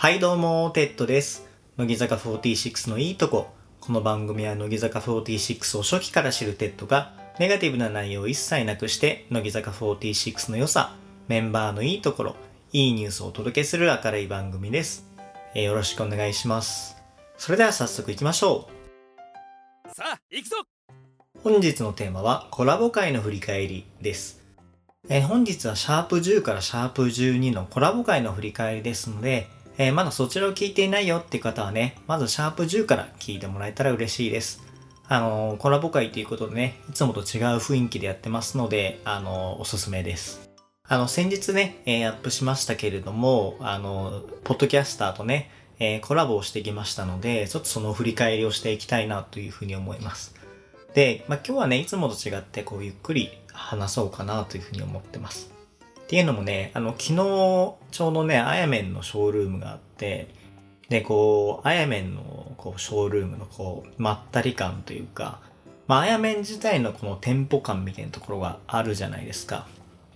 はいどうも、テッドです。乃木坂46のいいとこ。この番組は乃木坂46を初期から知るテッドが、ネガティブな内容を一切なくして、乃木坂46の良さ、メンバーのいいところ、いいニュースをお届けする明るい番組です。えーよろしくお願いします。それでは早速行きましょう。さあ行くぞ本日のテーマはコラボ会の振り返りです。えー本日はシャープ10からシャープ12のコラボ会の振り返りですので、えーまだそちらを聞いていないよっていう方はね、まずシャープ10から聞いてもらえたら嬉しいです。あのーコラボ会ということでね、いつもと違う雰囲気でやってますので、あのーおすすめです。あの、先日ね、えアップしましたけれども、あのーポッドキャスターとね、えコラボをしてきましたので、ちょっとその振り返りをしていきたいなというふうに思います。で、まあ、今日はね、いつもと違って、こう、ゆっくり話そうかなというふうに思ってます。っていうのもね、あの、昨日、ちょうどね、あやめんのショールームがあって、で、こう、あやめんの、こう、ショールームの、こう、まったり感というか、まあ、あやめん自体のこのテンポ感みたいなところがあるじゃないですか。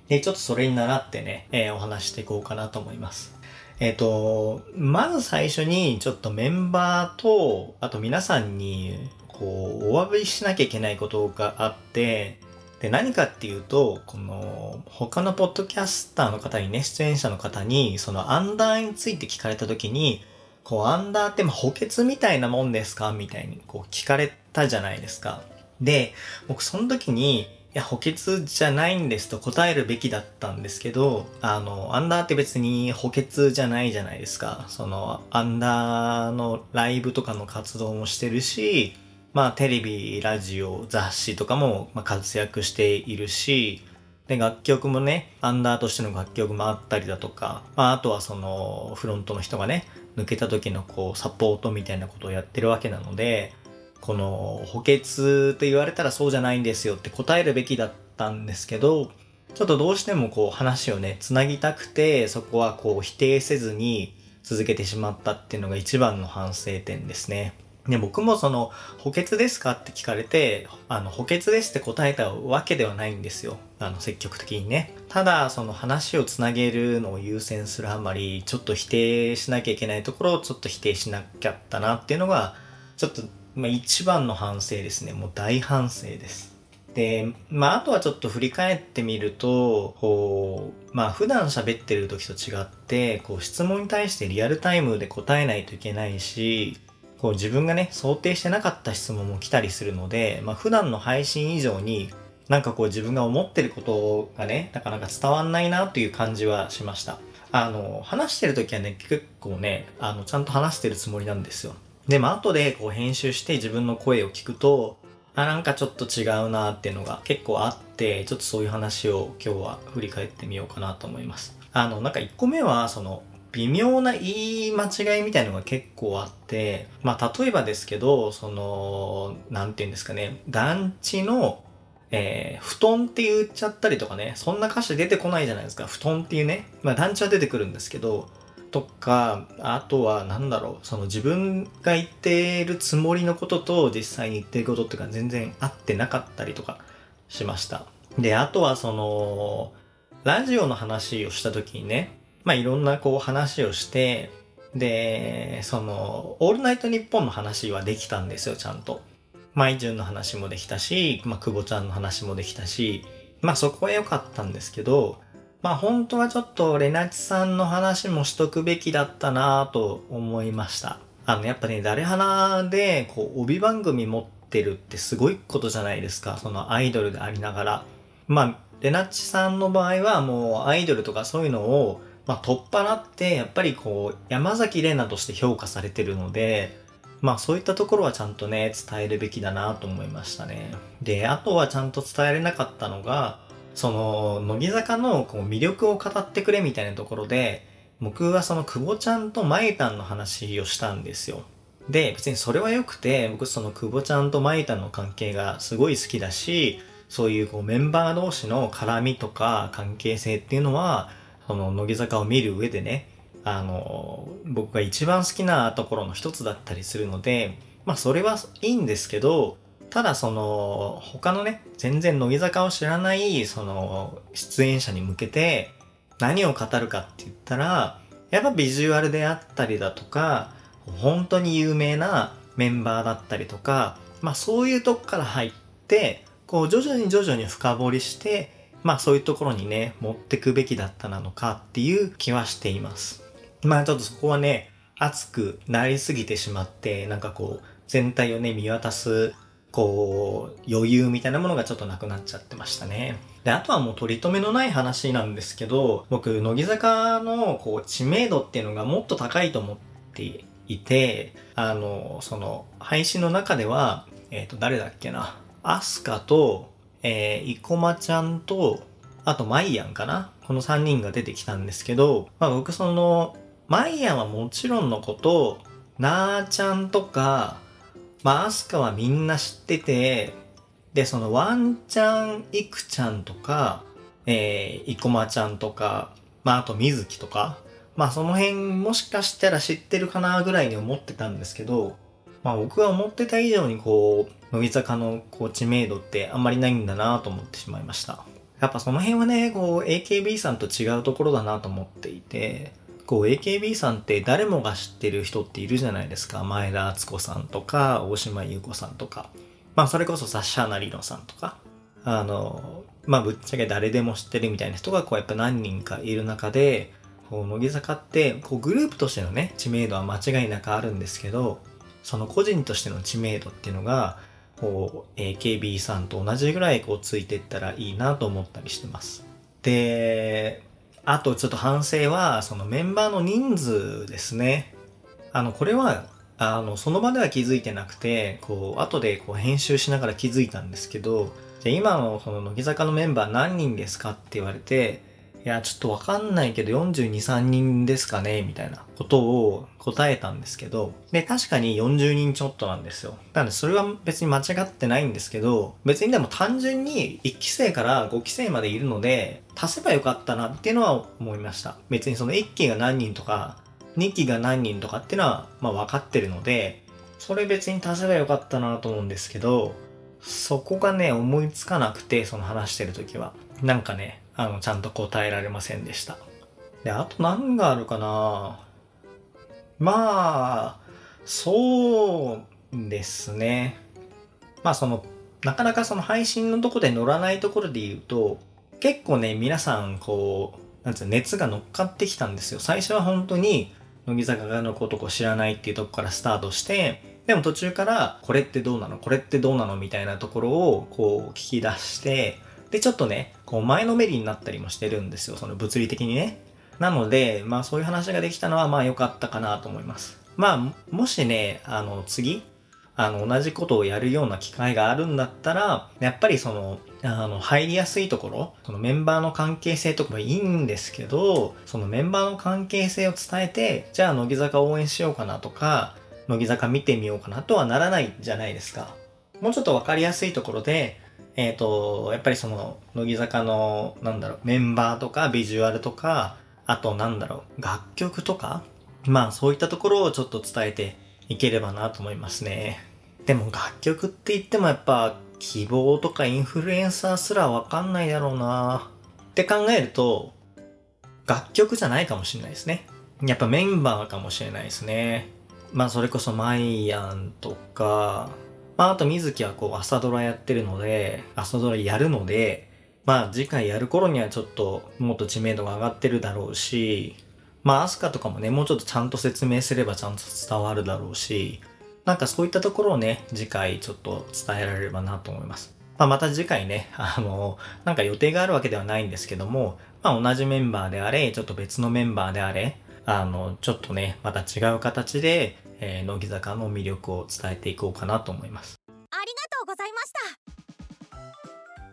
で、ちょっとそれに習ってね、えーお話していこうかなと思います。えっ、と、まず最初に、ちょっとメンバーと、あと皆さんに、こう、お詫びしなきゃいけないことがあって、で、何かっていうと、この、他のポッドキャスターの方にね、出演者の方に、そのアンダーについて聞かれた時に、こう、アンダーってま補欠みたいなもんですか？みたいに、こう、聞かれたじゃないですか。で、僕その時に、いや、補欠じゃないんですと答えるべきだったんですけど、あの、アンダーって別に補欠じゃないじゃないですか。その、アンダーのライブとかの活動もしてるし、まあ、テレビ、ラジオ、雑誌とかも、ま、活躍しているし、で、楽曲もね、アンダーとしての楽曲もあったりだとか、まあ、あとはその、フロントの人がね、抜けた時のこう、サポートみたいなことをやってるわけなので、この補欠と言われたらそうじゃないんですよって答えるべきだったんですけど、ちょっとどうしてもこう話をね、つなぎたくて、そこはこう否定せずに続けてしまったっていうのが一番の反省点ですね。で、僕もその、補欠ですかって聞かれて、あの、補欠ですって答えたわけではないんですよ。あの、積極的にね。ただ、その話をつなげるのを優先するあまり、ちょっと否定しなきゃいけないところをちょっと否定しなきゃったなっていうのが、ちょっと、まあ、一番の反省ですね。もう大反省です。で、まあ、あとはちょっと振り返ってみると、こう、まあ、普段喋ってる時と違って、こう、質問に対してリアルタイムで答えないといけないし、こう、自分がね、想定してなかった質問も来たりするので、まあ、普段の配信以上に、なんかこう、自分が思ってることがね、なかなか伝わんないなという感じはしました。あの、話してる時はね、結構ね、あの、ちゃんと話してるつもりなんですよ。でも後でこう編集して自分の声を聞くと、あ、なんかちょっと違うなっていうのが結構あって、ちょっとそういう話を今日は振り返ってみようかなと思います。あの、なんか1個目は、その、微妙な言い間違いみたいのが結構あって、まあ、例えばですけど、その、なんて言うんですかね、団地の、えー布団って言っちゃったりとかね、そんな歌詞出てこないじゃないですか。布団っていうね。まあ団地は出てくるんですけど、とか、あとはなんだろう、その自分が言ってるつもりのことと実際に言ってることっていうか全然合ってなかったりとかしました。で、あとはその、ラジオの話をした時にね、まあいろんなこう話をして、で、その、オールナイトニッポンの話はできたんですよ、ちゃんと。マイジュンの話もできたし、まあ、久保ちゃんの話もできたし、まあそこは良かったんですけど、まあ本当はちょっとレナチさんの話もしとくべきだったなぁと思いました。あのやっぱね、誰花でこう帯番組持ってるってすごいことじゃないですか。そのアイドルでありながら。まあ、レナッチさんの場合はもうアイドルとかそういうのを、まあ、取っ払って、やっぱりこう、山崎怜奈として評価されてるので、まあそういったところはちゃんとね、伝えるべきだなと思いましたね。で、あとはちゃんと伝えれなかったのが、その、乃木坂のこう魅力を語ってくれみたいなところで、僕はその久保ちゃんとマイタンの話をしたんですよ。で、別にそれは良くて、僕その久保ちゃんとマイタンの関係がすごい好きだし、そういうこうメンバー同士の絡みとか関係性っていうのは、その乃木坂を見る上でね、あの、僕が一番好きなところの一つだったりするので、まあそれはいいんですけど、ただその、他のね、全然乃木坂を知らない、その、出演者に向けて、何を語るかって言ったら、やっぱビジュアルであったりだとか、本当に有名なメンバーだったりとか、まあそういうとこから入って、こう徐々に徐々に深掘りして、まあそういうところにね、持ってくべきだったなのかっていう気はしています。まあちょっとそこはね、熱くなりすぎてしまって、なんかこう、全体をね、見渡す、こう、余裕みたいなものがちょっとなくなっちゃってましたね。で、あとはもう取り留めのない話なんですけど、僕、乃木坂のこう知名度っていうのがもっと高いと思っていて、あの、その、配信の中では、えっ、ー、と、誰だっけな。アスカと、えー、イコマちゃんと、あとマイアンかな？この3人が出てきたんですけど、まあ僕その、マイアンはもちろんのこと、なーちゃんとか、まあアスカはみんな知ってて、で、そのワンちゃん、イクちゃんとか、えー、イコマちゃんとか、まああとミズキとか、まあその辺もしかしたら知ってるかなぐらいに思ってたんですけど、まあ僕が思ってた以上にこう、乃木坂のこう知名度ってあんまりないんだなと思ってしまいました。やっぱその辺はね、こう AKB さんと違うところだなと思っていて、こう AKB さんって誰もが知ってる人っているじゃないですか。前田敦子さんとか、大島優子さんとか。まあそれこそサッシャーナリノさんとか、あの、まあぶっちゃけ誰でも知ってるみたいな人がこうやっぱ何人かいる中で、こう乃木坂ってこうグループとしてのね、知名度は間違いなくあるんですけど、その個人としての知名度っていうのが、こう AKB さんと同じぐらいこうついていったらいいなと思ったりしてます。で、あとちょっと反省は、そのメンバーの人数ですね。あの、これはあの、その場では気づいてなくて、こう、後でこう編集しながら気づいたんですけど、じゃ今のその乃木坂のメンバー何人ですかって言われて、いや、ちょっとわかんないけど42、3人ですかねみたいなことを答えたんですけど、で、確かに40人ちょっとなんですよ。なので、それは別に間違ってないんですけど、別にでも単純に1期生から5期生までいるので、足せばよかったなっていうのは思いました。別にその1期が何人とか、2期が何人とかっていうのは、まあ分かってるので、それ別に足せばよかったなと思うんですけど、そこがね、思いつかなくて、その話してる時は。なんかね、あの、ちゃんと答えられませんでした。で、あと何があるかなまあ、そうですね。まあその、なかなかその配信のとこで乗らないところで言うと、結構ね、皆さんこう、なんつう熱が乗っかってきたんですよ。最初は本当に、乃木坂のことを知らないっていうとこからスタートして、でも途中から、これってどうなの？これってどうなの？みたいなところを、こう、聞き出して、で、ちょっとね、こう、前のめりになったりもしてるんですよ。その物理的にね。なので、まあそういう話ができたのは、まあ良かったかなと思います。まあ、もしね、あの、次、あの、同じことをやるような機会があるんだったら、やっぱりその、あの、入りやすいところ、そのメンバーの関係性とかもいいんですけど、そのメンバーの関係性を伝えて、じゃあ乃木坂応援しようかなとか、乃木坂見てみようかなとはならないじゃないですか。もうちょっとわかりやすいところで、えっ、ー、と、やっぱりその、乃木坂の、なんだろう、メンバーとかビジュアルとか、あとなんだろう、楽曲とかまあそういったところをちょっと伝えていければなと思いますね。でも楽曲って言ってもやっぱ希望とかインフルエンサーすらわかんないだろうなって考えると楽曲じゃないかもしれないですね。やっぱメンバーかもしれないですね。まあそれこそマイアンとか、まああと水木はこう朝ドラやってるので、朝ドラやるので、まあ次回やる頃にはちょっともっと知名度が上がってるだろうし、まあアスカとかもね、もうちょっとちゃんと説明すればちゃんと伝わるだろうし、なんかそういったところをね、次回ちょっと伝えられればなと思います。まあ、また次回ね、あの、なんか予定があるわけではないんですけども、まあ同じメンバーであれ、ちょっと別のメンバーであれ、あの、ちょっとね、また違う形で、えー、乃木坂の魅力を伝えていこうかなと思います。ありがとうございました。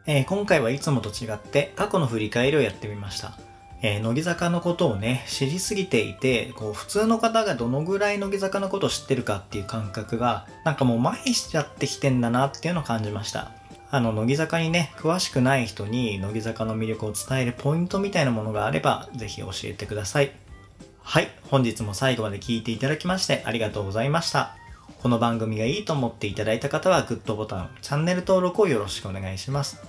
えー、今回はいつもと違って過去の振り返りをやってみました。えー、乃木坂のことをね、知りすぎていて、こう、普通の方がどのぐらい乃木坂のことを知ってるかっていう感覚が、なんかもう麻痺しちゃってきてんだなっていうのを感じました。あの、乃木坂にね、詳しくない人に乃木坂の魅力を伝えるポイントみたいなものがあれば、ぜひ教えてください。はい、本日も最後まで聞いていただきましてありがとうございました。この番組がいいと思っていただいた方はグッドボタン、チャンネル登録をよろしくお願いします。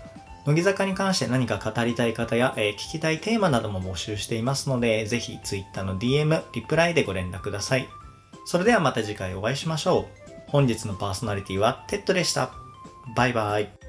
乃木坂に関して何か語りたい方や、えー聞きたいテーマなども募集していますので、ぜひ Twitter の DM、リプライでご連絡ください。それではまた次回お会いしましょう。本日のパーソナリティはテッドでした。バイバイ。